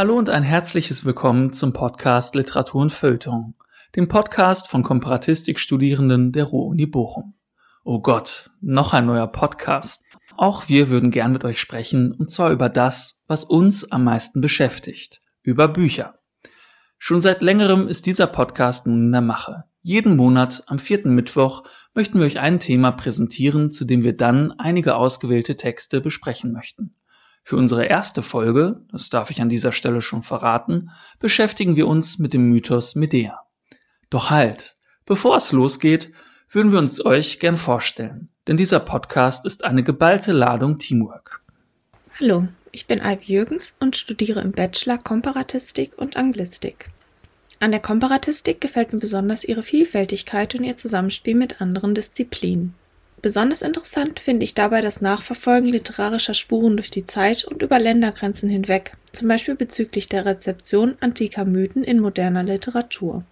Hallo und ein herzliches Willkommen zum Podcast Literatur und Feuilleton, dem Podcast von Komparatistik-Studierenden der Ruhr-Uni Bochum. Oh Gott, noch ein neuer Podcast. Auch wir würden gern mit euch sprechen, und zwar über das, was uns am meisten beschäftigt, über Bücher. Schon seit längerem ist dieser Podcast nun in der Mache. Jeden Monat am vierten Mittwoch möchten wir euch ein Thema präsentieren, zu dem wir dann einige ausgewählte Texte besprechen möchten. Für unsere erste Folge, das darf ich an dieser Stelle schon verraten, beschäftigen wir uns mit dem Mythos Medea. Doch halt, bevor es losgeht, würden wir uns euch gern vorstellen, denn dieser Podcast ist eine geballte Ladung Teamwork. Hallo, ich bin Ivy Jürgens und studiere im Bachelor Komparatistik und Anglistik. An der Komparatistik gefällt mir besonders ihre Vielfältigkeit und ihr Zusammenspiel mit anderen Disziplinen. Besonders interessant finde ich dabei das Nachverfolgen literarischer Spuren durch die Zeit und über Ländergrenzen hinweg, zum Beispiel bezüglich der Rezeption antiker Mythen in moderner Literatur.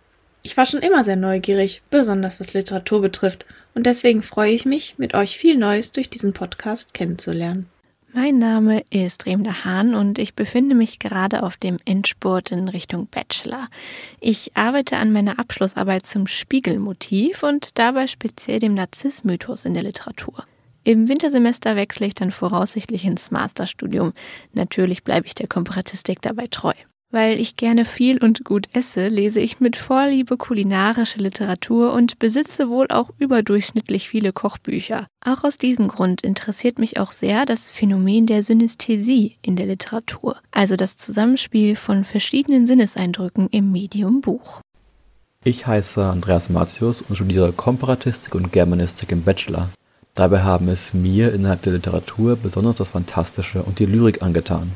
Ich war schon immer sehr neugierig, besonders was Literatur betrifft, und deswegen freue ich mich, mit euch viel Neues durch diesen Podcast kennenzulernen. Mein Name ist Remda Hahn und ich befinde mich gerade auf dem Endspurt in Richtung Bachelor. Ich arbeite an meiner Abschlussarbeit zum Spiegelmotiv und dabei speziell dem Narzissmythos in der Literatur. Im Wintersemester wechsle ich dann voraussichtlich ins Masterstudium. Natürlich bleibe ich der Komparatistik dabei treu. Weil ich gerne viel und gut esse, lese ich mit Vorliebe kulinarische Literatur und besitze wohl auch überdurchschnittlich viele Kochbücher. Auch aus diesem Grund interessiert mich auch sehr das Phänomen der Synästhesie in der Literatur, also das Zusammenspiel von verschiedenen Sinneseindrücken im Medium Buch. Ich heiße Andreas Matius und studiere Komparatistik und Germanistik im Bachelor. Dabei haben es mir innerhalb der Literatur besonders das Fantastische und die Lyrik angetan.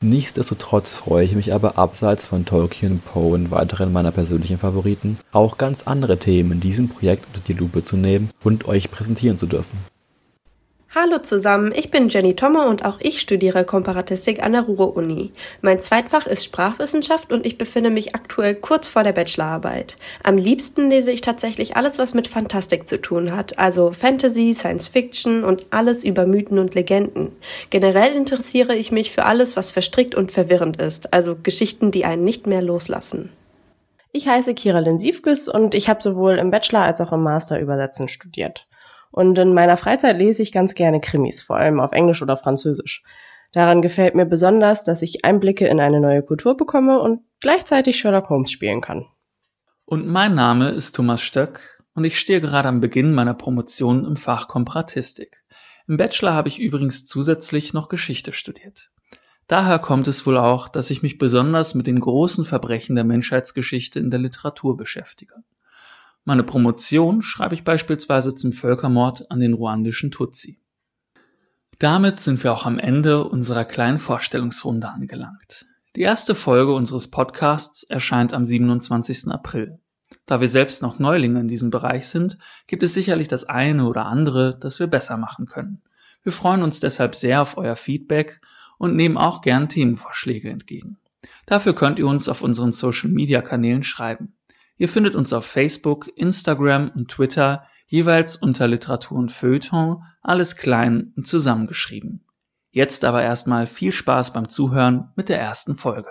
Nichtsdestotrotz freue ich mich aber abseits von Tolkien Poe und weiteren meiner persönlichen Favoriten, auch ganz andere Themen in diesem Projekt unter die Lupe zu nehmen und euch präsentieren zu dürfen Hallo zusammen, ich bin Jenny Tommer und auch ich studiere Komparatistik an der Ruhr-Uni. Mein Zweitfach ist Sprachwissenschaft und ich befinde mich aktuell kurz vor der Bachelorarbeit. Am liebsten lese ich tatsächlich alles, was mit Fantastik zu tun hat, also Fantasy, Science Fiction und alles über Mythen und Legenden. Generell interessiere ich mich für alles, was verstrickt und verwirrend ist, also Geschichten, die einen nicht mehr loslassen. Ich heiße Kiralin Siefkes und ich habe sowohl im Bachelor als auch im Master Übersetzen studiert. Und in meiner Freizeit lese ich ganz gerne Krimis, vor allem auf Englisch oder Französisch. Daran gefällt mir besonders, dass ich Einblicke in eine neue Kultur bekomme und gleichzeitig Sherlock Holmes spielen kann. Und mein Name ist Thomas Stöck und ich stehe gerade am Beginn meiner Promotion im Fach Komparatistik. Im Bachelor habe ich übrigens zusätzlich noch Geschichte studiert. Daher kommt es wohl auch, dass ich mich besonders mit den großen Verbrechen der Menschheitsgeschichte in der Literatur beschäftige. Meine Promotion schreibe ich beispielsweise zum Völkermord an den ruandischen Tutsi. Damit sind wir auch am Ende unserer kleinen Vorstellungsrunde angelangt. Die erste Folge unseres Podcasts erscheint am 27. April. Da wir selbst noch Neulinge in diesem Bereich sind, gibt es sicherlich das eine oder andere, das wir besser machen können. Wir freuen uns deshalb sehr auf euer Feedback und nehmen auch gern Themenvorschläge entgegen. Dafür könnt ihr uns auf unseren Social Media Kanälen schreiben. Ihr findet uns auf Facebook, Instagram und Twitter jeweils unter Literatur und Feuilleton, alles klein und zusammengeschrieben. Jetzt aber erstmal viel Spaß beim Zuhören mit der ersten Folge.